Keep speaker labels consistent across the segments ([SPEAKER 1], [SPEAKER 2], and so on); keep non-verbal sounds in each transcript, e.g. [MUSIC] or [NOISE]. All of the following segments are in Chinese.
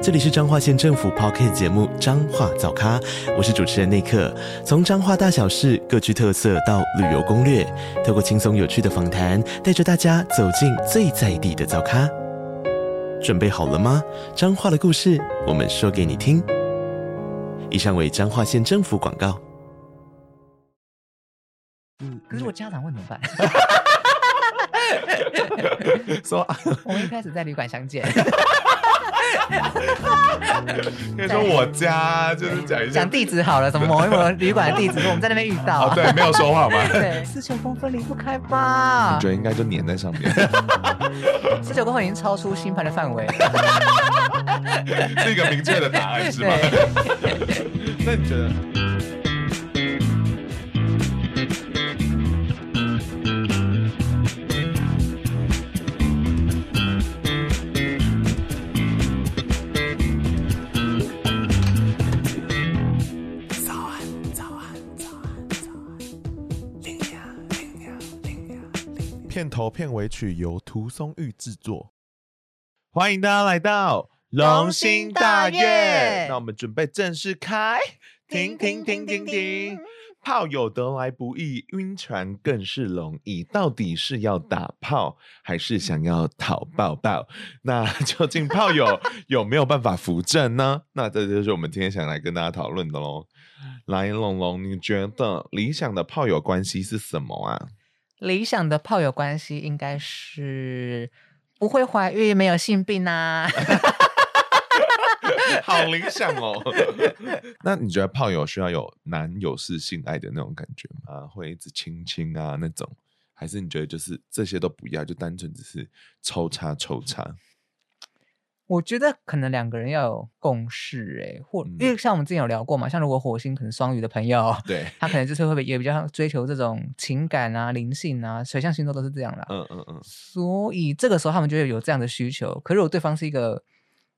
[SPEAKER 1] 这里是彰化县政府 Podcast 节目《彰化早咖》，我是主持人内克。从彰化大小事各具特色到旅游攻略，透过轻松有趣的访谈，带着大家走进最在地的早咖。准备好了吗？彰化的故事，我们说给你听。以上为彰化县政府广告。
[SPEAKER 2] 嗯，可是我家长问怎么办？[LAUGHS] [LAUGHS]
[SPEAKER 3] 说，
[SPEAKER 2] 我们一开始在旅馆相见。[LAUGHS]
[SPEAKER 3] 可以说我家就是讲一下，
[SPEAKER 2] 讲地址好了，什么某一某 [LAUGHS] 旅馆的地址，我们在那边遇到、啊
[SPEAKER 3] 哦。对，没有说话嘛。[LAUGHS]
[SPEAKER 2] 对，四九公分离不开吧？
[SPEAKER 3] 我觉得应该就粘在上面。
[SPEAKER 2] 四九公分已经超出星盘的范围，
[SPEAKER 3] 是一个明确的答案是吗？那你觉得？头片尾曲由涂松玉制作，欢迎大家来到龙兴大悦。那我们准备正式开，停停停停停！炮友得来不易，晕船更是容易。到底是要打炮，还是想要讨抱抱？[LAUGHS] 那究竟炮友 [LAUGHS] 有没有办法扶正呢？那这就是我们今天想来跟大家讨论的喽。来，龙龙，你觉得理想的炮友关系是什么啊？
[SPEAKER 2] 理想的炮友关系应该是不会怀孕、没有性病啊，[LAUGHS]
[SPEAKER 3] 好理想哦。[LAUGHS] 那你觉得炮友需要有男友式性爱的那种感觉吗？会一直亲亲啊那种，还是你觉得就是这些都不要，就单纯只是抽插抽插？
[SPEAKER 2] 我觉得可能两个人要有共识，哎，或因为像我们之前有聊过嘛，像如果火星可能双鱼的朋友，[LAUGHS]
[SPEAKER 3] 对，
[SPEAKER 2] 他可能就是会也比较追求这种情感啊、灵性啊，水象星座都是这样啦，
[SPEAKER 3] 嗯嗯嗯，
[SPEAKER 2] 所以这个时候他们就会有这样的需求。可是如果对方是一个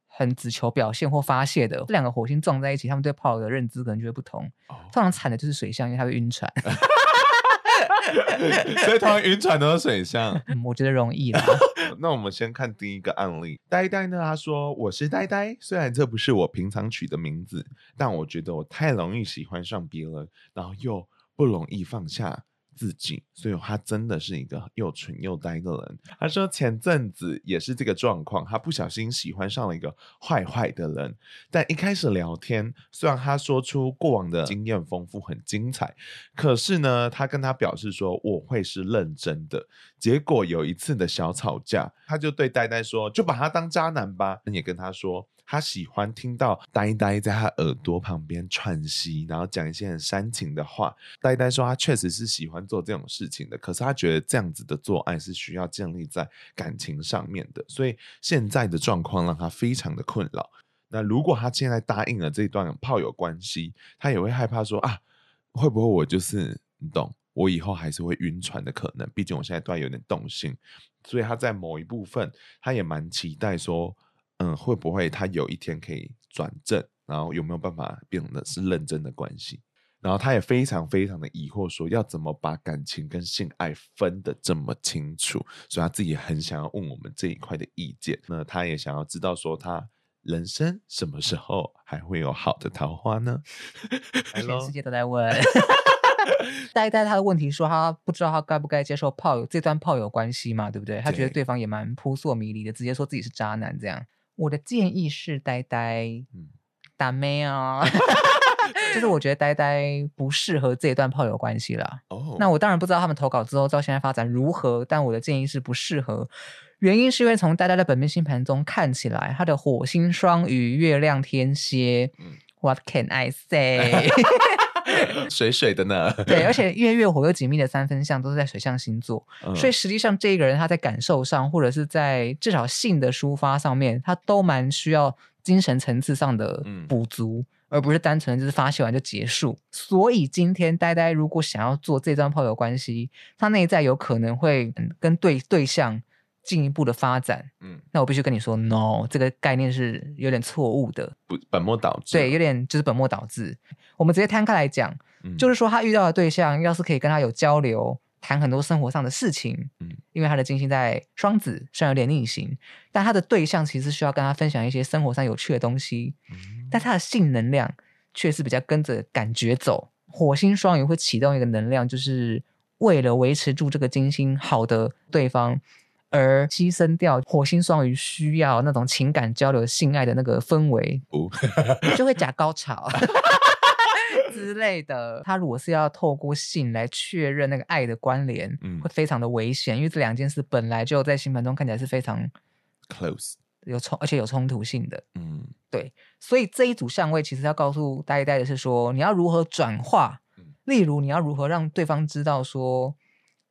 [SPEAKER 2] 很只求表现或发泄的，这两个火星撞在一起，他们对炮友的认知可能就会不同。哦、通常惨的就是水象，因为他会晕船。[LAUGHS]
[SPEAKER 3] 所以他们晕船都是水象，
[SPEAKER 2] 嗯，我觉得容易啦。[LAUGHS]
[SPEAKER 3] 那我们先看第一个案例，呆呆呢？他说：“我是呆呆，虽然这不是我平常取的名字，但我觉得我太容易喜欢上别人，然后又不容易放下。”自己，所以他真的是一个又蠢又呆的人。他说前阵子也是这个状况，他不小心喜欢上了一个坏坏的人。但一开始聊天，虽然他说出过往的经验丰富、很精彩，可是呢，他跟他表示说我会是认真的。结果有一次的小吵架，他就对呆呆说：“就把他当渣男吧。”也跟他说。他喜欢听到呆呆在他耳朵旁边喘息，然后讲一些很煽情的话。呆呆说他确实是喜欢做这种事情的，可是他觉得这样子的做爱是需要建立在感情上面的，所以现在的状况让他非常的困扰。那如果他现在答应了这段炮友关系，他也会害怕说啊，会不会我就是你懂，我以后还是会晕船的可能？毕竟我现在都还有点动心，所以他在某一部分，他也蛮期待说。嗯，会不会他有一天可以转正？然后有没有办法变得是认真的关系？然后他也非常非常的疑惑，说要怎么把感情跟性爱分得这么清楚？所以他自己很想要问我们这一块的意见。那他也想要知道说，他人生什么时候还会有好的桃花呢？
[SPEAKER 2] 全世界都在问。[LAUGHS] 呆呆他的问题说，他不知道他该不该接受炮友这段炮友关系嘛？对不对？他觉得对方也蛮扑朔迷离的，直接说自己是渣男这样。我的建议是，呆呆，嗯，打妹啊，[LAUGHS] 就是我觉得呆呆不适合这一段炮友关系啦。哦，那我当然不知道他们投稿之后到现在发展如何，但我的建议是不适合。原因是因为从呆呆的本命星盘中看起来，他的火星双鱼、月亮天蝎。嗯，What can I [LAUGHS] say？[LAUGHS]
[SPEAKER 3] 水水的呢？
[SPEAKER 2] 对，而且月月火又紧密的三分相都是在水象星座，嗯、所以实际上这一个人他在感受上，或者是在至少性的抒发上面，他都蛮需要精神层次上的补足，嗯、而不是单纯的就是发泄完就结束。所以今天呆呆如果想要做这段炮友关系，他内在有可能会跟对对象进一步的发展。嗯，那我必须跟你说，no，这个概念是有点错误的，
[SPEAKER 3] 不本末倒置。
[SPEAKER 2] 对，有点就是本末倒置。我们直接摊开来讲，嗯、就是说他遇到的对象要是可以跟他有交流。谈很多生活上的事情，嗯，因为他的金星在双子，虽然有点逆行，但他的对象其实需要跟他分享一些生活上有趣的东西，嗯，但他的性能量却是比较跟着感觉走。火星双鱼会启动一个能量，就是为了维持住这个金星好的对方，而牺牲掉火星双鱼需要那种情感交流、性爱的那个氛围，哦，就会假高潮。[LAUGHS] 之类的，他如果是要透过性来确认那个爱的关联，嗯，会非常的危险，因为这两件事本来就在星盘中看起来是非常
[SPEAKER 3] close，
[SPEAKER 2] 有冲，而且有冲突性的，
[SPEAKER 3] 嗯，
[SPEAKER 2] 对，所以这一组相位其实要告诉呆呆的是说，你要如何转化，例如你要如何让对方知道说，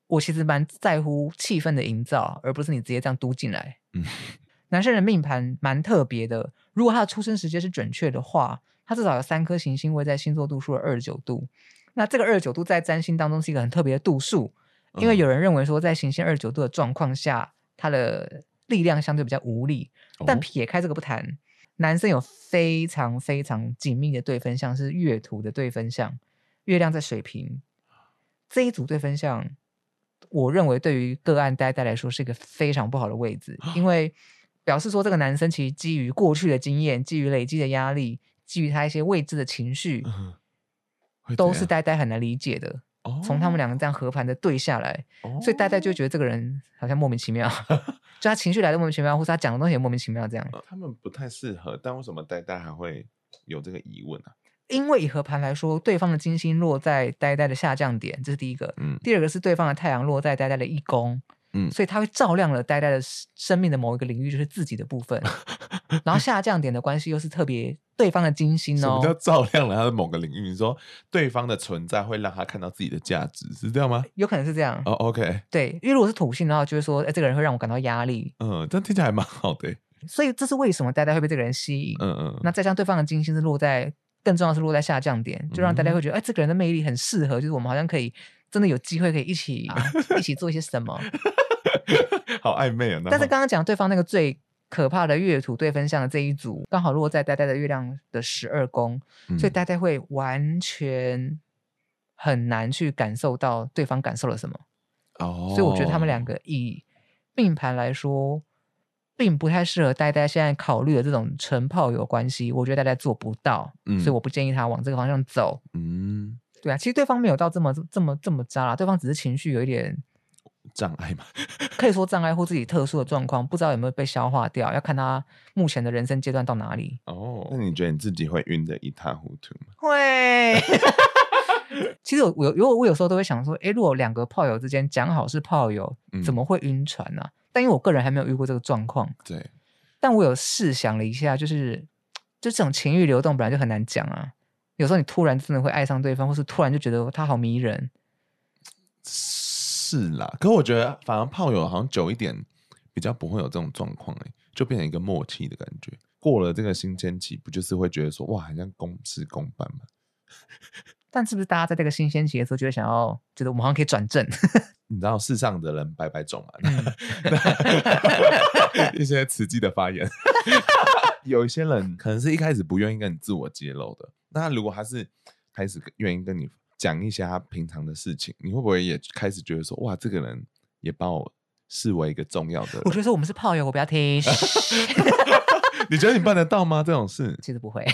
[SPEAKER 2] 我其实蛮在乎气氛的营造，而不是你直接这样嘟进来，嗯，[LAUGHS] 男生的命盘蛮特别的，如果他的出生时间是准确的话。他至少有三颗行星位在星座度数的二十九度，那这个二十九度在占星当中是一个很特别的度数，因为有人认为说在行星二十九度的状况下，他的力量相对比较无力。但撇开这个不谈，男生有非常非常紧密的对分项是月图的对分项，月亮在水瓶这一组对分相，我认为对于个案呆呆来说是一个非常不好的位置，因为表示说这个男生其实基于过去的经验，基于累积的压力。基于他一些未知的情绪，嗯、都是呆呆很难理解的。哦、从他们两个这样和盘的对下来，哦、所以呆呆就觉得这个人好像莫名其妙，[LAUGHS] 就他情绪来的莫名其妙，或是他讲的东西也莫名其妙这样。
[SPEAKER 3] 呃、他们不太适合，但为什么呆呆还会有这个疑问呢、啊？
[SPEAKER 2] 因为以合盘来说，对方的金星落在呆呆的下降点，这是第一个。嗯、第二个是对方的太阳落在呆呆的一宫。嗯，所以它会照亮了呆呆的生命的某一个领域，就是自己的部分。[LAUGHS] 然后下降点的关系又是特别对方的金星哦。什么叫
[SPEAKER 3] 照亮了他的某个领域？你说对方的存在会让他看到自己的价值，是这样吗？
[SPEAKER 2] 有可能是这样。
[SPEAKER 3] 哦，OK。
[SPEAKER 2] 对，因为如果是土星的话，就会说，哎，这个人会让我感到压力。
[SPEAKER 3] 嗯，这听起来还蛮好的。
[SPEAKER 2] 所以这是为什么呆呆会被这个人吸引。嗯嗯。那再加上对方的金星是落在，更重要是落在下降点，就让大家会觉得，哎，这个人的魅力很适合，就是我们好像可以真的有机会可以一起一起做一些什么。[LAUGHS]
[SPEAKER 3] 好暧昧啊！[LAUGHS]
[SPEAKER 2] 但是刚刚讲对方那个最可怕的月土对分相的这一组，刚好落在呆呆的月亮的十二宫，嗯、所以呆呆会完全很难去感受到对方感受了什么。哦，所以我觉得他们两个以命盘来说，并不太适合呆呆现在考虑的这种纯炮友关系。我觉得呆呆做不到，嗯、所以我不建议他往这个方向走。嗯，对啊，其实对方没有到这么这么这么渣啦，对方只是情绪有一点。[LAUGHS]
[SPEAKER 3] 障碍嘛，[LAUGHS]
[SPEAKER 2] 可以说障碍或自己特殊的状况，不知道有没有被消化掉，要看他目前的人生阶段到哪里。
[SPEAKER 3] 哦，那你觉得你自己会晕得一塌糊涂吗？[LAUGHS]
[SPEAKER 2] 会。其实我有有我有时候都会想说，哎，如果两个炮友之间讲好是炮友，怎么会晕船呢、啊？嗯、但因为我个人还没有遇过这个状况。
[SPEAKER 3] 对。
[SPEAKER 2] 但我有试想了一下，就是就这种情欲流动本来就很难讲啊。有时候你突然真的会爱上对方，或是突然就觉得他好迷人。
[SPEAKER 3] 是啦，可我觉得反而炮友好像久一点，比较不会有这种状况哎，就变成一个默契的感觉。过了这个新鲜期，不就是会觉得说哇，好像公事公办吗？
[SPEAKER 2] 但是不是大家在这个新鲜期的时候，就会想要觉得我们好像可以转正？[LAUGHS]
[SPEAKER 3] 你知道世上的人百百种嘛？[LAUGHS] 一些实际的发言，[LAUGHS] 有一些人可能是一开始不愿意跟你自我揭露的，那如果他是开始愿意跟你。讲一些他平常的事情，你会不会也开始觉得说，哇，这个人也把我视为一个重要的人？
[SPEAKER 2] 我觉得说我们是炮友，我不要听。
[SPEAKER 3] 你觉得你办得到吗？这种事
[SPEAKER 2] 其实不会，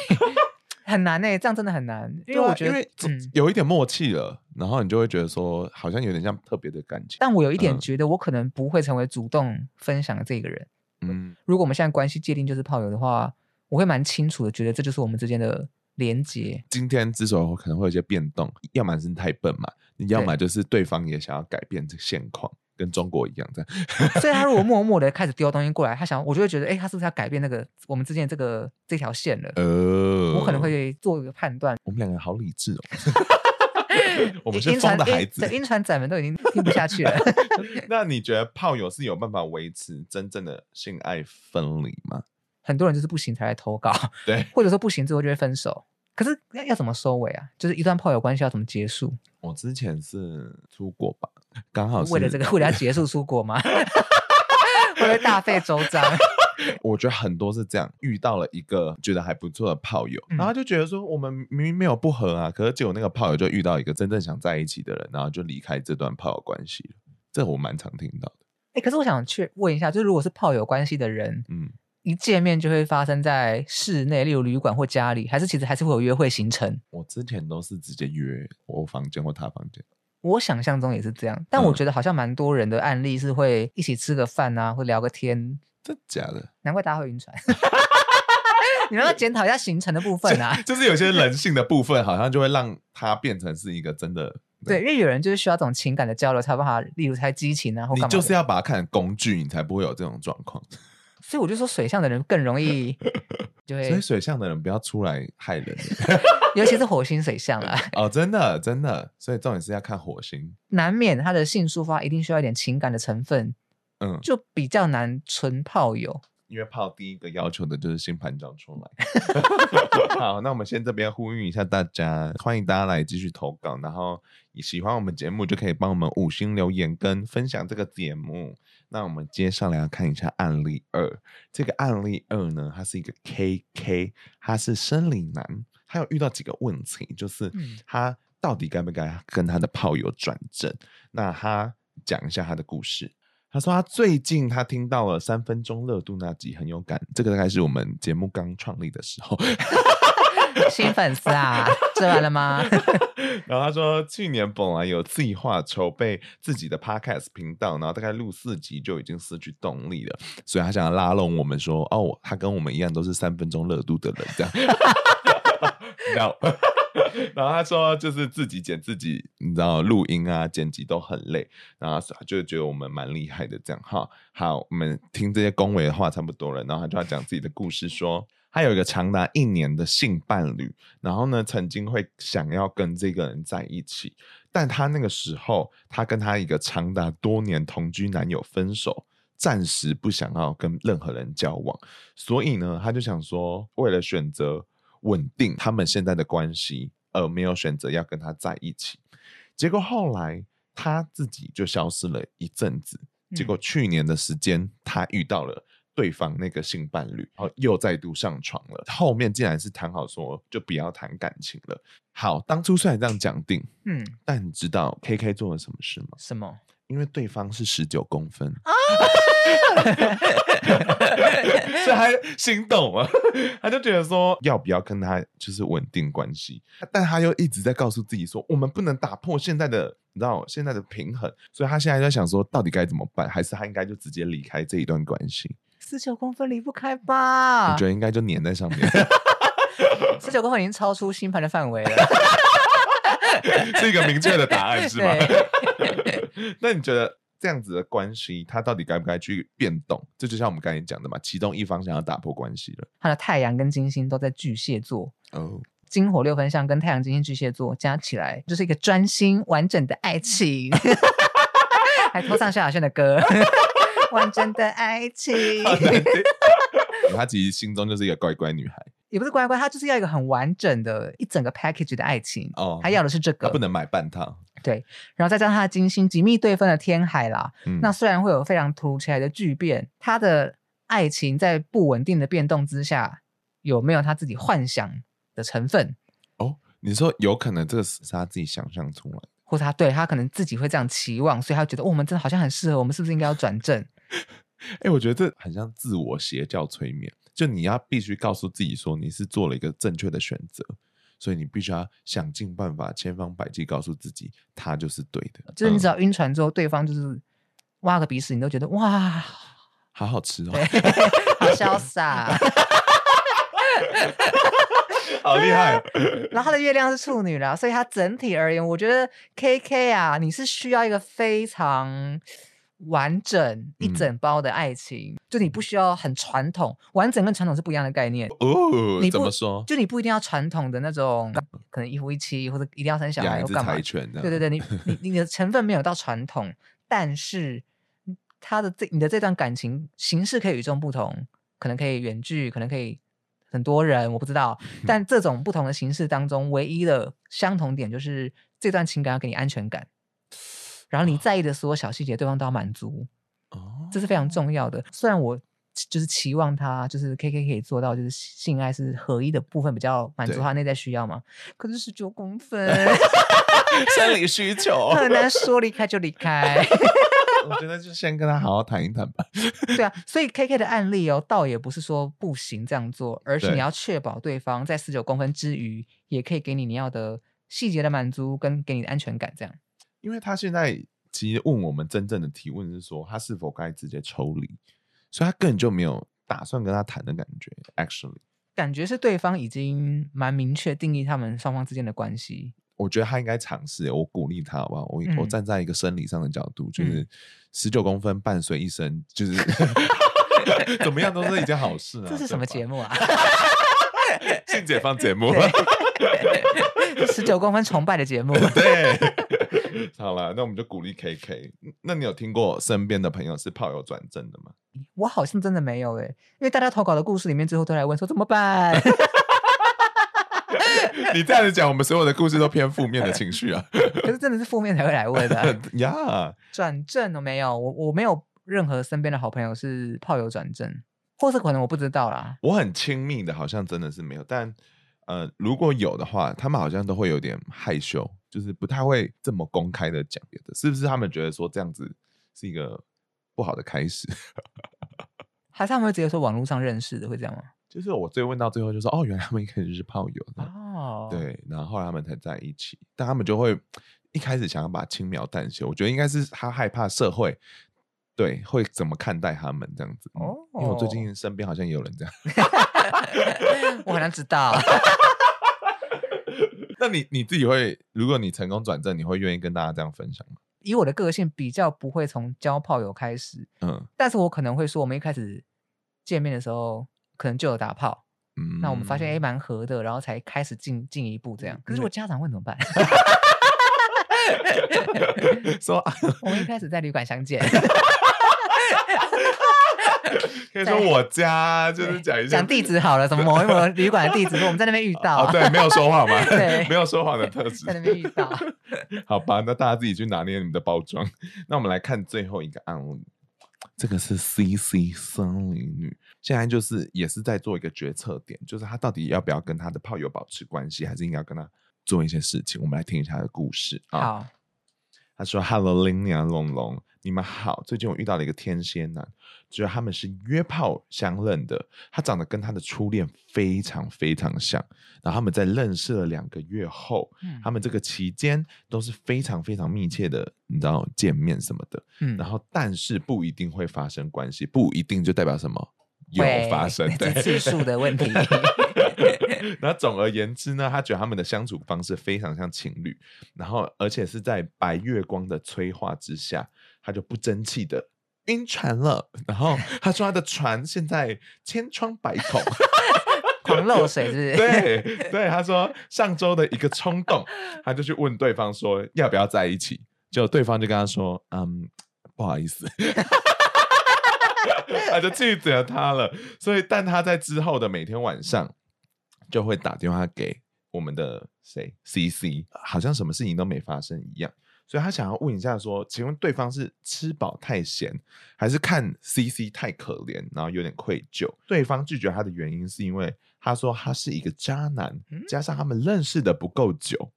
[SPEAKER 2] 很难呢、欸。这样真的很难，因为我觉得、
[SPEAKER 3] 有一点默契了，然后你就会觉得说，好像有点像特别的感情。
[SPEAKER 2] 但我有一点觉得，我可能不会成为主动分享的这个人。嗯，如果我们现在关系界定就是炮友的话，我会蛮清楚的，觉得这就是我们之间的。连接
[SPEAKER 3] 今天之所以可能会有些变动，要么是太笨嘛，你要么就是对方也想要改变这现况，对跟中国一样这样。[LAUGHS]
[SPEAKER 2] 所以他如果默默的开始丢东西过来，他想，我就会觉得，哎、欸，他是不是要改变那个我们之间这个这条线了？呃，我可能会做一个判断。
[SPEAKER 3] 我们两个好理智哦，[LAUGHS] 我们是疯的孩子，
[SPEAKER 2] 晕船仔们都已经听不下去了。[LAUGHS]
[SPEAKER 3] 那你觉得炮友是有办法维持真正的性爱分离吗？
[SPEAKER 2] 很多人就是不行才来投稿，
[SPEAKER 3] 对，
[SPEAKER 2] 或者说不行之后就会分手。可是要要怎么收尾啊？就是一段炮友关系要怎么结束？
[SPEAKER 3] 我之前是出国吧，刚好是
[SPEAKER 2] 为了这个，为了要结束出国吗？[LAUGHS] 会不会大费周章？[LAUGHS]
[SPEAKER 3] 我觉得很多是这样，遇到了一个觉得还不错的炮友，嗯、然后就觉得说我们明明没有不合啊，可是结果那个炮友就遇到一个真正想在一起的人，然后就离开这段炮友关系了。这我蛮常听到的。
[SPEAKER 2] 哎、欸，可是我想去问一下，就是如果是炮友关系的人，嗯。一见面就会发生在室内，例如旅馆或家里，还是其实还是会有约会行程？
[SPEAKER 3] 我之前都是直接约我房间或他房间。
[SPEAKER 2] 我想象中也是这样，但我觉得好像蛮多人的案例是会一起吃个饭啊，会聊个天。
[SPEAKER 3] 真假的？
[SPEAKER 2] 难怪大家会晕船。[LAUGHS] 你们要检讨一下行程的部分啊。
[SPEAKER 3] 就，是有些人性的部分，好像就会让它变成是一个真的。
[SPEAKER 2] 对，因为有人就是需要这种情感的交流，才有办法，例如才激情啊。
[SPEAKER 3] 你就是要把它看成工具，你才不会有这种状况。
[SPEAKER 2] 所以我就说，水象的人更容易 [LAUGHS] 就会，
[SPEAKER 3] 所以水象的人不要出来害人，[LAUGHS]
[SPEAKER 2] 尤其是火星水象啊。
[SPEAKER 3] 哦，真的真的，所以重点是要看火星，
[SPEAKER 2] 难免他的性抒发一定需要一点情感的成分，嗯，就比较难纯泡友。
[SPEAKER 3] 因为泡第一个要求的就是星盘长出来。[LAUGHS] 好，那我们先这边呼吁一下大家，欢迎大家来继续投稿，然后你喜欢我们节目就可以帮我们五星留言跟分享这个节目。那我们接下来要看一下案例二。这个案例二呢，他是一个 KK，他是生理男，他有遇到几个问题，就是他到底该不该跟他的炮友转正？那他讲一下他的故事。他说他最近他听到了三分钟热度那集很有感，这个大概是我们节目刚创立的时候。
[SPEAKER 2] 新粉丝啊，吃完了吗？[LAUGHS]
[SPEAKER 3] 然后他说，去年本来有计划筹备自己的 podcast 频道，然后大概录四集就已经失去动力了，所以他想要拉拢我们说，哦，他跟我们一样都是三分钟热度的人，这样。然后，然后他说，就是自己剪自己，你知道录音啊、剪辑都很累，然后就觉得我们蛮厉害的，这样哈。好，我们听这些恭维的话差不多了，然后他就要讲自己的故事说。他有一个长达一年的性伴侣，然后呢，曾经会想要跟这个人在一起，但他那个时候，他跟他一个长达多年同居男友分手，暂时不想要跟任何人交往，所以呢，他就想说，为了选择稳定他们现在的关系，而没有选择要跟他在一起。结果后来他自己就消失了一阵子，结果去年的时间，他遇到了。对方那个性伴侣，然后又再度上床了。后面竟然是谈好说，就不要谈感情了。好，当初虽然这样讲定，嗯，但你知道 K K 做了什么事吗？
[SPEAKER 2] 什么？
[SPEAKER 3] 因为对方是十九公分啊，[LAUGHS] 所以他心动啊，[LAUGHS] 他就觉得说要不要跟他就是稳定关系，但他又一直在告诉自己说，我们不能打破现在的，你知道现在的平衡，所以他现在在想说，到底该怎么办？还是他应该就直接离开这一段关系？
[SPEAKER 2] 十九公分离不开吧？
[SPEAKER 3] 我觉得应该就粘在上面。
[SPEAKER 2] 十九公分已经超出星盘的范围了，[LAUGHS]
[SPEAKER 3] 是一个明确的答案是吗？[LAUGHS] 那你觉得这样子的关系，它到底该不该去变动？这就像我们刚才讲的嘛，其中一方想要打破关系了。
[SPEAKER 2] 他的太阳跟金星都在巨蟹座哦，金火六分相跟太阳、金星、巨蟹座加起来，就是一个专心完整的爱情。[LAUGHS] 还拖上萧亚轩的歌。[LAUGHS] 完整的爱情，
[SPEAKER 3] 他其实心中就是一个乖乖女孩，
[SPEAKER 2] 也不是乖乖，她就是要一个很完整的一整个 package 的爱情哦。她要的是这个，
[SPEAKER 3] 他不能买半套。
[SPEAKER 2] 对，然后再加上他的金星紧密对分的天海啦，嗯、那虽然会有非常突如其来的巨变，她的爱情在不稳定的变动之下，有没有她自己幻想的成分？
[SPEAKER 3] 哦，你说有可能这个是她自己想象出来，
[SPEAKER 2] 或者他对他可能自己会这样期望，所以他觉得、哦、我们真的好像很适合，我们是不是应该要转正？[LAUGHS]
[SPEAKER 3] 哎、欸，我觉得这很像自我邪教催眠，就你要必须告诉自己说你是做了一个正确的选择，所以你必须要想尽办法、千方百计告诉自己，他就是对的。
[SPEAKER 2] 就是你只要晕船之后，嗯、对方就是挖个鼻屎，你都觉得哇，
[SPEAKER 3] 好好吃哦，
[SPEAKER 2] 好潇洒，[LAUGHS]
[SPEAKER 3] 好厉害。
[SPEAKER 2] 然后他的月亮是处女啦，所以他整体而言，我觉得 K K 啊，你是需要一个非常。完整一整包的爱情，嗯、就你不需要很传统，完整跟传统是不一样的概念
[SPEAKER 3] 哦。你怎么说？
[SPEAKER 2] 就你不一定要传统的那种，可能一夫一妻或者一定要生小孩，或干嘛？对对对，你 [LAUGHS] 你你的成分没有到传统，但是他的这你的这段感情形式可以与众不同，可能可以远距，可能可以很多人，我不知道。[LAUGHS] 但这种不同的形式当中，唯一的相同点就是这段情感要给你安全感，然后你在意的所有小细节，对方都要满足。哦，这是非常重要的。虽然我就是期望他，就是 K K 可以做到，就是性爱是合一的部分比较满足他内在需要嘛。可是十九公分 [LAUGHS] [LAUGHS]
[SPEAKER 3] 生理需求
[SPEAKER 2] 很难说离开就离开。[LAUGHS]
[SPEAKER 3] 我觉得就先跟他好好谈一谈吧。
[SPEAKER 2] 对啊，所以 K K 的案例哦，倒也不是说不行这样做，而是你要确保对方在十九公分之余，也可以给你你要的细节的满足，跟给你的安全感这样。
[SPEAKER 3] 因为他现在其实问我们真正的提问是说，他是否该直接抽离，所以他根本就没有打算跟他谈的感觉。Actually，
[SPEAKER 2] 感觉是对方已经蛮明确定义他们双方之间的关系。
[SPEAKER 3] 我觉得他应该尝试，我鼓励他好不好？我、嗯、我站在一个生理上的角度，就是十九公分伴随一生，就是 [LAUGHS] 怎么样都是一件好事啊！
[SPEAKER 2] 这是什么节目啊？[LAUGHS]
[SPEAKER 3] 性解放节目，[LAUGHS]
[SPEAKER 2] 十九公分崇拜的节目。
[SPEAKER 3] 对，[LAUGHS] 好了，那我们就鼓励 KK。那你有听过身边的朋友是炮友转正的吗？
[SPEAKER 2] 我好像真的没有哎、欸，因为大家投稿的故事里面，最后都来问说怎么办。[LAUGHS]
[SPEAKER 3] 你这样子讲，我们所有的故事都偏负面的情绪啊！[LAUGHS]
[SPEAKER 2] 可是真的是负面才会来问的
[SPEAKER 3] 呀。
[SPEAKER 2] 转正了没有？我我没有任何身边的好朋友是炮友转正，或是可能我不知道啦。
[SPEAKER 3] 我很亲密的，好像真的是没有。但呃，如果有的话，他们好像都会有点害羞，就是不太会这么公开的讲别的。是不是他们觉得说这样子是一个不好的开始？[LAUGHS]
[SPEAKER 2] 还是他们会直接说网络上认识的，会这样吗？
[SPEAKER 3] 就是我最问到最后，就说哦，原来他们一开始是炮友的
[SPEAKER 2] 哦，
[SPEAKER 3] 对，然后后来他们才在一起，但他们就会一开始想要把轻描淡写，我觉得应该是他害怕社会对会怎么看待他们这样子哦、嗯，因为我最近身边好像也有人这样，[LAUGHS] [LAUGHS]
[SPEAKER 2] 我好像知道。[LAUGHS]
[SPEAKER 3] 那你你自己会，如果你成功转正，你会愿意跟大家这样分享吗？
[SPEAKER 2] 以我的个性，比较不会从交炮友开始，嗯，但是我可能会说，我们一开始见面的时候。可能就有打炮，嗯，那我们发现哎，蛮合的，然后才开始进进一步这样。可是我家长问怎么办？[LAUGHS]
[SPEAKER 3] 说
[SPEAKER 2] 我们一开始在旅馆相见，[LAUGHS]
[SPEAKER 3] 可以说我家就是讲一下
[SPEAKER 2] 讲地址好了，什么某一某旅馆的地址，我们在那边遇到，
[SPEAKER 3] 哦，对，没有说谎嘛，[LAUGHS]
[SPEAKER 2] 对，
[SPEAKER 3] 没有说谎的特质，
[SPEAKER 2] 在那边遇到。
[SPEAKER 3] 好吧，那大家自己去拿捏你们的包装。那我们来看最后一个案例。这个是 CC 森林女，现在就是也是在做一个决策点，就是她到底要不要跟她的炮友保持关系，还是应该要跟她做一些事情。我们来听一下她的故事啊。
[SPEAKER 2] 好，
[SPEAKER 3] 她说：“Hello，林娘龙龙。”你们好，最近我遇到了一个天蝎男，就是他们是约炮相认的，他长得跟他的初恋非常非常像，然后他们在认识了两个月后，嗯，他们这个期间都是非常非常密切的，你知道见面什么的，嗯，然后但是不一定会发生关系，不一定就代表什么有发生，对，
[SPEAKER 2] 次数的问题。[LAUGHS]
[SPEAKER 3] 那总而言之呢，他觉得他们的相处方式非常像情侣，然后而且是在白月光的催化之下。他就不争气的晕船了，然后 [LAUGHS] 他说他的船现在千疮百孔，[LAUGHS]
[SPEAKER 2] 狂漏水是不是？[LAUGHS]
[SPEAKER 3] 对对，他说上周的一个冲动，他就去问对方说要不要在一起，结果对方就跟他说嗯，不好意思，他就拒绝他了。所以，但他在之后的每天晚上就会打电话给我们的谁 CC，好像什么事情都没发生一样。所以他想要问一下说，说请问对方是吃饱太闲，还是看 CC 太可怜，然后有点愧疚？对方拒绝他的原因是因为他说他是一个渣男，加上他们认识的不够久，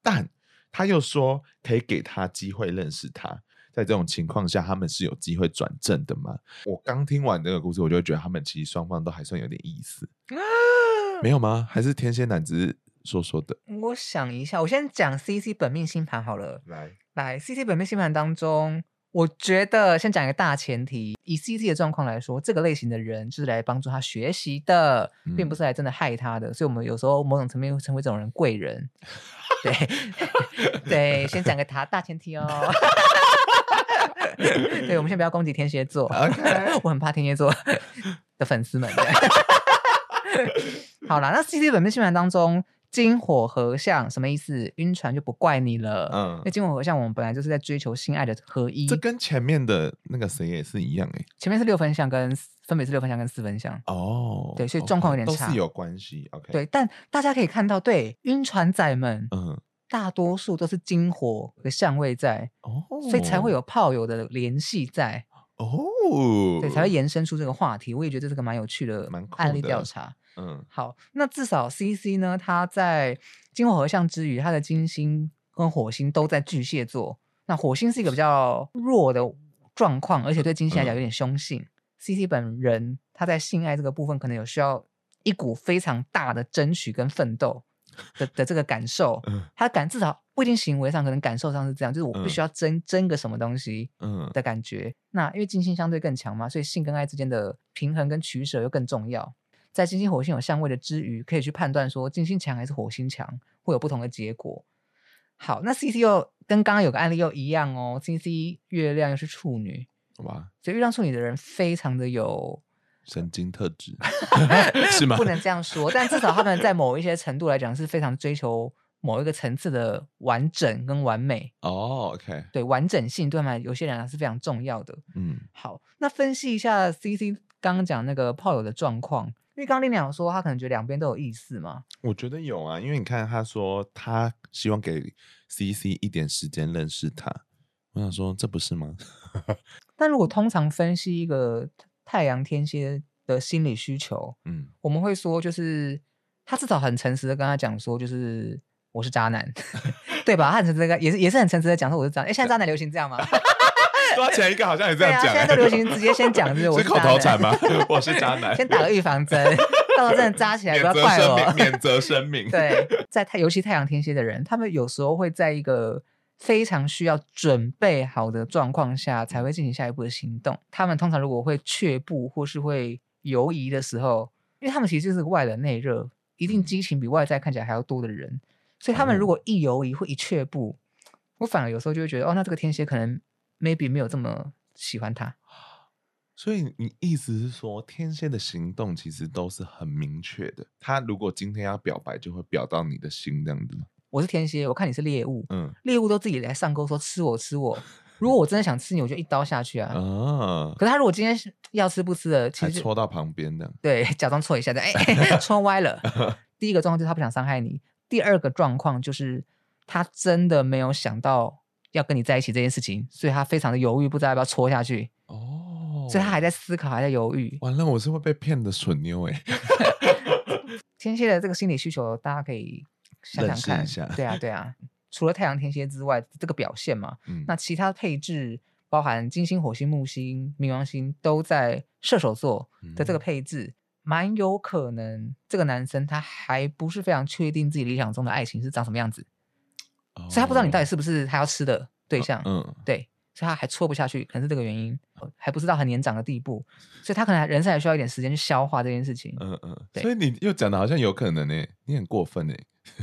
[SPEAKER 3] 但他又说可以给他机会认识他。在这种情况下，他们是有机会转正的吗？我刚听完这个故事，我就会觉得他们其实双方都还算有点意思。没有吗？还是天蝎男只是？说说的，
[SPEAKER 2] 我想一下，我先讲 CC 本命星盘好了。
[SPEAKER 3] 来
[SPEAKER 2] 来，CC 本命星盘当中，我觉得先讲一个大前提，以 CC 的状况来说，这个类型的人就是来帮助他学习的，嗯、并不是来真的害他的。所以，我们有时候某种层面会成为这种人贵人。对 [LAUGHS] 对，先讲个他大前提哦。[LAUGHS] 对，我们先不要攻击天蝎座 [LAUGHS]. 我很怕天蝎座的粉丝们。对好了，那 CC 本命星盘当中。金火合相什么意思？晕船就不怪你了。
[SPEAKER 3] 嗯，
[SPEAKER 2] 那金火合相，我们本来就是在追求心爱的合一。
[SPEAKER 3] 这跟前面的那个谁也是一样哎。
[SPEAKER 2] 前面是六分相跟分别是六分相跟四分相。
[SPEAKER 3] 哦，
[SPEAKER 2] 对，所以状况有点差。
[SPEAKER 3] 都是有关系。OK。
[SPEAKER 2] 对，但大家可以看到，对晕船仔们，
[SPEAKER 3] 嗯，
[SPEAKER 2] 大多数都是金火的相位在，
[SPEAKER 3] 哦，
[SPEAKER 2] 所以才会有炮友的联系在。
[SPEAKER 3] 哦，
[SPEAKER 2] 对，才会延伸出这个话题。我也觉得这是个蛮有趣的案例调查。
[SPEAKER 3] 嗯，
[SPEAKER 2] 好，那至少 CC 呢，他在金火合相之余，他的金星跟火星都在巨蟹座。那火星是一个比较弱的状况，而且对金星来讲有点凶性。嗯、CC 本人他在性爱这个部分，可能有需要一股非常大的争取跟奋斗的的这个感受。嗯、他感至少不一定行为上，可能感受上是这样，就是我必须要争争个什么东西，嗯的感觉。嗯、那因为金星相对更强嘛，所以性跟爱之间的平衡跟取舍又更重要。在金星火星有相位的之余，可以去判断说金星强还是火星强，会有不同的结果。好，那 C C 又跟刚刚有个案例又一样哦，C C 月亮又是处女，哇，所以月亮处女的人非常的有
[SPEAKER 3] 神经特质，[LAUGHS] 是吗？
[SPEAKER 2] 不能这样说，但至少他们在某一些程度来讲是非常追求某一个层次的完整跟完美。
[SPEAKER 3] 哦，OK，
[SPEAKER 2] 对，完整性对他们有些人来是非常重要的。
[SPEAKER 3] 嗯，
[SPEAKER 2] 好，那分析一下 C C 刚刚讲那个炮友的状况。因为刚刚丽娘说，他可能觉得两边都有意思嘛。
[SPEAKER 3] 我觉得有啊，因为你看，他说他希望给 CC 一点时间认识他。我想说，这不是吗？[LAUGHS]
[SPEAKER 2] 但如果通常分析一个太阳天蝎的心理需求，嗯，我们会说，就是他至少很诚实的跟他讲说，就是我是渣男，[LAUGHS] 对吧？他很诚实的，也是也是很诚实的讲说我是渣男。哎，现在渣男流行这样吗？
[SPEAKER 3] 抓起来一个好像也这样讲、欸，
[SPEAKER 2] 现在都流行直接先讲，就 [LAUGHS] 是我是
[SPEAKER 3] 口头禅吗？[LAUGHS] 我是渣男，
[SPEAKER 2] 先打个预防针，[LAUGHS] 到时候真的扎起来不要怪我，
[SPEAKER 3] 免责声明。
[SPEAKER 2] 对，在太尤其太阳天蝎的人，他们有时候会在一个非常需要准备好的状况下才会进行下一步的行动。他们通常如果会却步或是会犹疑的时候，因为他们其实就是外冷内热，一定激情比外在看起来还要多的人，所以他们如果一犹疑或一却步，我反而有时候就会觉得，哦，那这个天蝎可能。Maybe 没有这么喜欢他，
[SPEAKER 3] 所以你意思是说，天蝎的行动其实都是很明确的。他如果今天要表白，就会表到你的心这样子吗？
[SPEAKER 2] 我是天蝎，我看你是猎物，嗯，猎物都自己来上钩，说吃我吃我。[LAUGHS] 如果我真的想吃你，我就一刀下去啊。啊可是他如果今天要吃不吃的，其实
[SPEAKER 3] 戳到旁边的，
[SPEAKER 2] 对，假装戳一下，哎 [LAUGHS] [LAUGHS] 戳歪了。第一个状况就是他不想伤害你，第二个状况就是他真的没有想到。要跟你在一起这件事情，所以他非常的犹豫，不知道要不要戳下去。哦，所以他还在思考，还在犹豫。
[SPEAKER 3] 完了，我是会被骗的蠢妞哎。[LAUGHS]
[SPEAKER 2] 天蝎的这个心理需求，大家可以想想看。对啊，对啊。除了太阳天蝎之外，这个表现嘛，嗯、那其他配置包含金星、火星、木星、冥王星都在射手座的这个配置，蛮、嗯、有可能这个男生他还不是非常确定自己理想中的爱情是长什么样子。所以他不知道你到底是不是他要吃的对象，嗯，嗯。对，所以他还戳不下去，可能是这个原因，还不知道很年长的地步，所以他可能人生还需要一点时间去消化这件事情，嗯嗯，对。所
[SPEAKER 3] 以你又讲的好像有可能呢，你很过分呢，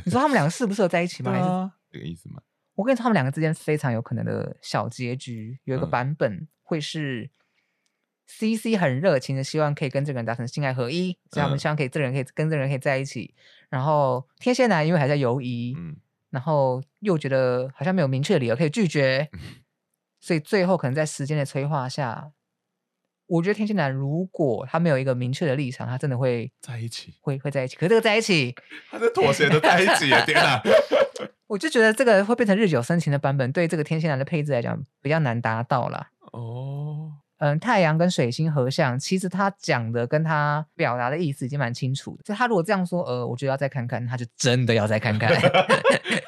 [SPEAKER 2] 你说他们两个适不适合在一起吗？[LAUGHS] 还是？
[SPEAKER 3] 这个意思吗？
[SPEAKER 2] 我跟你说，他们两个之间非常有可能的小结局，有一个版本会是 CC 很热情的希望可以跟这个人达成性爱合一，所以他们希望可以这个人可以跟这个人可以在一起，然后天蝎男因为还在犹疑，嗯。然后又觉得好像没有明确的理由可以拒绝，所以最后可能在时间的催化下，我觉得天蝎男如果他没有一个明确的立场，他真的会
[SPEAKER 3] 在一起，
[SPEAKER 2] 会会在一起。可是这个在一起，[LAUGHS]
[SPEAKER 3] 他是妥协的在一起啊！[LAUGHS] 天哪，
[SPEAKER 2] 我就觉得这个会变成日久生情的版本，对这个天蝎男的配置来讲比较难达到了。哦。嗯，太阳跟水星合相，其实他讲的跟他表达的意思已经蛮清楚的。就他如果这样说，呃，我觉得要再看看，他就真的要再看看，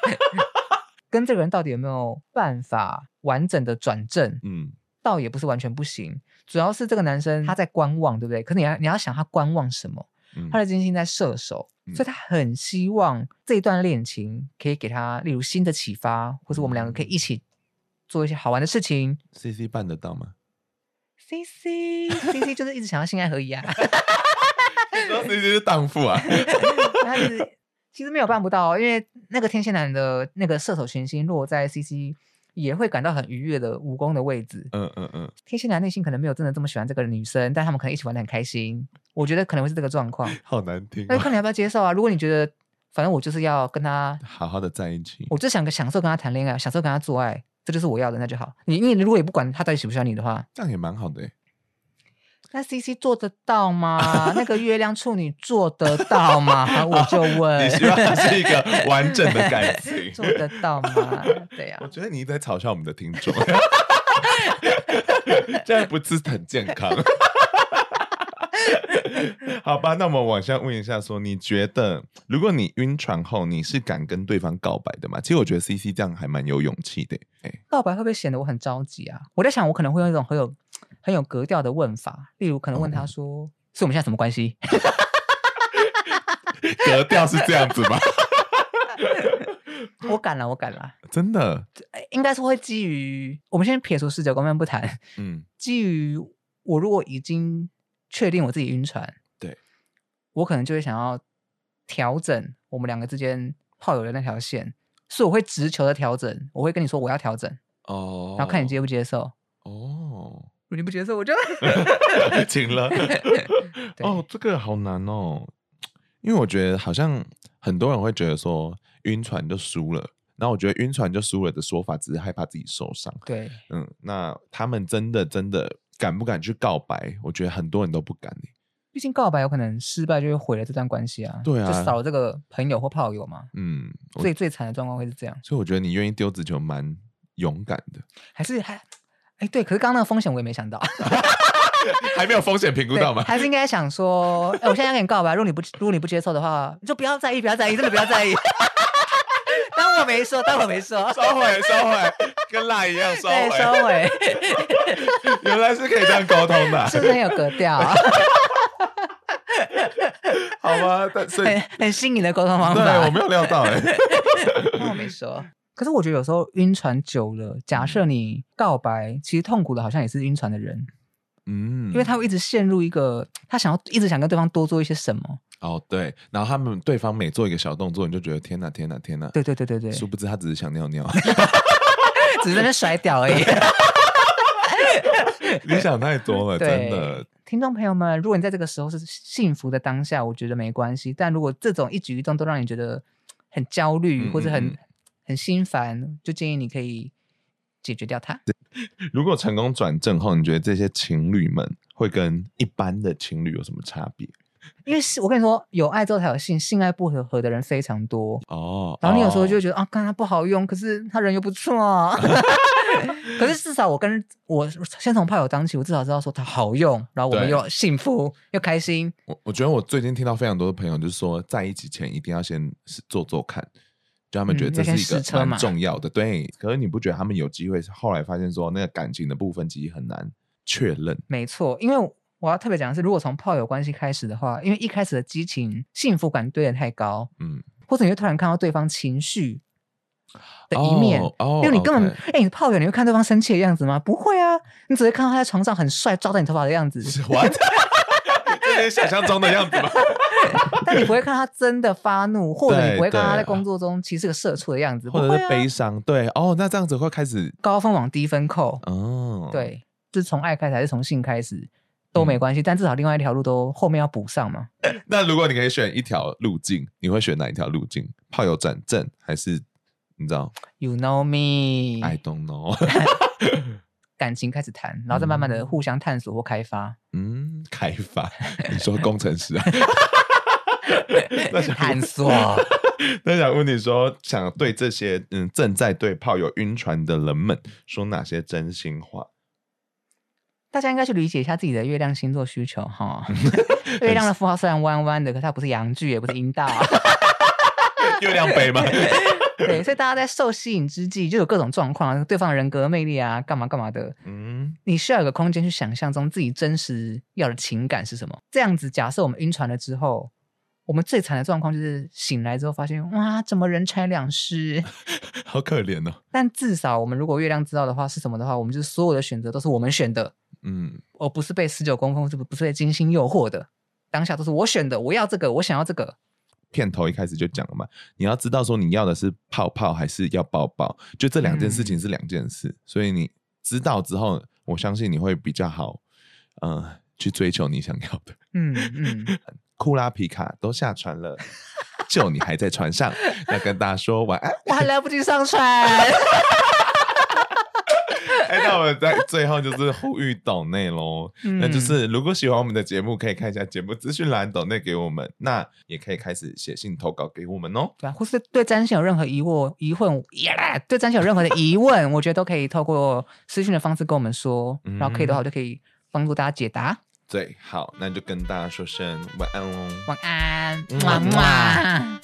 [SPEAKER 2] [LAUGHS] 跟这个人到底有没有办法完整的转正？嗯，倒也不是完全不行，主要是这个男生他在观望，对不对？可你要你要想他观望什么？嗯，他的金星在射手，嗯，所以他很希望这一段恋情可以给他，例如新的启发，或者我们两个可以一起做一些好玩的事情。
[SPEAKER 3] C C 办得到吗
[SPEAKER 2] ？C C [LAUGHS] C C 就是一直想要性爱合一啊，[LAUGHS]
[SPEAKER 3] C C 是荡妇啊？[LAUGHS]
[SPEAKER 2] 他其实其实没有办不到，因为那个天蝎男的那个射手群星落在 C C 也会感到很愉悦的武功的位置。嗯嗯嗯，天蝎男内心可能没有真的这么喜欢这个女生，但他们可能一起玩的很开心。我觉得可能会是这个状况。
[SPEAKER 3] 好难听，
[SPEAKER 2] 那看你要不要接受啊？如果你觉得反正我就是要跟他
[SPEAKER 3] 好好的在一起。
[SPEAKER 2] 我就想享受跟他谈恋爱，享受跟他做爱，这就是我要的，那就好。你你如果也不管他到底喜不喜欢你的话，
[SPEAKER 3] 这样也蛮好的。
[SPEAKER 2] 那 CC 做得到吗？那个月亮处女做得到吗？我就 [LAUGHS] 问。
[SPEAKER 3] 哦、你希望他是一个完整的感 [LAUGHS] 情，
[SPEAKER 2] 做得到吗？对呀、啊。
[SPEAKER 3] 我觉得你在嘲笑我们的听众，[LAUGHS] 这样不是很健康。[LAUGHS] 好吧，那我们往下问一下说，说你觉得，如果你晕船后，你是敢跟对方告白的吗？其实我觉得 CC 这样还蛮有勇气的。
[SPEAKER 2] 告白会不会显得我很着急啊？我在想，我可能会用一种很有很有格调的问法，例如可能问他说：“嗯、是我们现在什么关系？” [LAUGHS]
[SPEAKER 3] 格调是这样子吗？[LAUGHS]
[SPEAKER 2] 我敢了，我敢了，
[SPEAKER 3] 真的，
[SPEAKER 2] 应该是会基于我们先撇除十九公面不谈，嗯，基于我如果已经确定我自己晕船，
[SPEAKER 3] 对，
[SPEAKER 2] 我可能就会想要调整我们两个之间炮友的那条线，所以我会直球的调整，我会跟你说我要调整哦，然后看你接不接受。哦。如果你不接受，我就 [LAUGHS]
[SPEAKER 3] 请了。[LAUGHS] 哦，这个好难哦，因为我觉得好像很多人会觉得说晕船就输了，然后我觉得晕船就输了的说法只是害怕自己受伤。
[SPEAKER 2] 对，
[SPEAKER 3] 嗯，那他们真的真的敢不敢去告白？我觉得很多人都不敢。
[SPEAKER 2] 毕竟告白有可能失败，就会毁了这段关系啊。
[SPEAKER 3] 对啊，
[SPEAKER 2] 就少了这个朋友或炮友嘛。
[SPEAKER 3] 嗯，
[SPEAKER 2] 最最惨的状况会是这样。
[SPEAKER 3] 所以我觉得你愿意丢子球蛮勇敢的，
[SPEAKER 2] 还是还。哎，对，可是刚刚那个风险我也没想到，[LAUGHS]
[SPEAKER 3] 还没有风险评估到吗？
[SPEAKER 2] 还是应该想说，哎，我现在要跟你告白，如果你不如果你不接受的话，你就不要在意，不要在意，真的不要在意。没说，当我没说，
[SPEAKER 3] 收回，收回，跟辣一样收回，
[SPEAKER 2] 对，收回。[LAUGHS]
[SPEAKER 3] 原来是可以这样沟通的，
[SPEAKER 2] 是不是很有格调啊？[LAUGHS]
[SPEAKER 3] 好吧，但是
[SPEAKER 2] 很很新颖的沟通方法，
[SPEAKER 3] 对，我没有料到哎，
[SPEAKER 2] 当 [LAUGHS] 我没说。可是我觉得有时候晕船久了，假设你告白，其实痛苦的好像也是晕船的人，嗯，因为他会一直陷入一个他想要一直想跟对方多做一些什么。
[SPEAKER 3] 哦，对，然后他们对方每做一个小动作，你就觉得天哪，天哪，天哪！
[SPEAKER 2] 对对对对对，
[SPEAKER 3] 殊不知他只是想尿尿 [LAUGHS] [LAUGHS]
[SPEAKER 2] 只是在那甩屌而已。
[SPEAKER 3] 你想太多了，真的。
[SPEAKER 2] 听众朋友们，如果你在这个时候是幸福的当下，我觉得没关系；但如果这种一举一动都让你觉得很焦虑，嗯、或者很很心烦，就建议你可以解决掉它。[LAUGHS]
[SPEAKER 3] 如果成功转正后，你觉得这些情侣们会跟一般的情侣有什么差别？
[SPEAKER 2] 因为我跟你说，有爱之后才有性，性爱不合合的人非常多哦。然后你有时候就会觉得、哦、啊，看他不好用，可是他人又不错啊。[LAUGHS] 可是至少我跟我先从炮友当起，我至少知道说他好用，然后我们又幸福又开心。
[SPEAKER 3] 我我觉得我最近听到非常多的朋友就是说，在一起前一定要先做做看。就他们觉得这是一个蛮重要的，对。可是你不觉得他们有机会后来发现说，那个感情的部分其实很难确认？
[SPEAKER 2] 没错，因为我要特别讲的是，如果从炮友关系开始的话，因为一开始的激情、幸福感堆得太高，嗯，或者你会突然看到对方情绪的一面，哦哦、因为你根本，哎你炮友你会看对方生气的样子吗？不会啊，你只会看到他在床上很帅，抓着你头发的样子。
[SPEAKER 3] What? [LAUGHS] 这是想象中的样子吗？
[SPEAKER 2] 但你不会看他真的发怒，或者你不会看他在工作中其实是个社畜的样子，
[SPEAKER 3] 或者是悲伤。对哦，那这样子会开始
[SPEAKER 2] 高分往低分扣。哦，对，就是从爱开始还是从性开始都没关系，嗯、但至少另外一条路都后面要补上嘛。[LAUGHS]
[SPEAKER 3] 那如果你可以选一条路径，你会选哪一条路径？炮友转正还是你知道
[SPEAKER 2] ？You know me,
[SPEAKER 3] I don't know。[LAUGHS]
[SPEAKER 2] 感情开始谈，然后再慢慢的互相探索或开发。
[SPEAKER 3] 嗯，开发？你说工程师啊？[LAUGHS]
[SPEAKER 2] 那想探索。
[SPEAKER 3] 那想问你说，想对这些嗯正在对炮友晕船的人们说哪些真心话？
[SPEAKER 2] 大家应该去理解一下自己的月亮星座需求哈。[LAUGHS] 月亮的符号虽然弯弯的，可是它不是阳具，也不是阴道。[LAUGHS]
[SPEAKER 3] 月亮杯吗？[LAUGHS]
[SPEAKER 2] 对，所以大家在受吸引之际，就有各种状况，对方的人格魅力啊，干嘛干嘛的。嗯，你需要有个空间去想象中自己真实要的情感是什么。这样子，假设我们晕船了之后，我们最惨的状况就是醒来之后发现，哇，怎么人财两失，
[SPEAKER 3] 好可怜哦。
[SPEAKER 2] 但至少我们如果月亮知道的话是什么的话，我们就是所有的选择都是我们选的，嗯，我不是被十九宫风，不是被金星诱惑的。当下都是我选的，我要这个，我想要这个。
[SPEAKER 3] 片头一开始就讲了嘛，你要知道说你要的是泡泡还是要抱抱，就这两件事情是两件事，嗯、所以你知道之后，我相信你会比较好，嗯、呃，去追求你想要的。嗯嗯，库拉皮卡都下船了，就你还在船上，[LAUGHS] 要跟大家说晚安。
[SPEAKER 2] 我还来不及上船。
[SPEAKER 3] 哎，那我们在最后就是呼吁岛内喽，那就是如果喜欢我们的节目，可以看一下节目资讯栏岛内给我们，那也可以开始写信投稿给我们哦。
[SPEAKER 2] 对啊，或是对占星有任何疑惑、疑问，对占星有任何的疑问，我觉得都可以透过私讯的方式跟我们说，然后可以的话就可以帮助大家解答。
[SPEAKER 3] 对，好，那就跟大家说声晚安喽，
[SPEAKER 2] 晚安，晚安。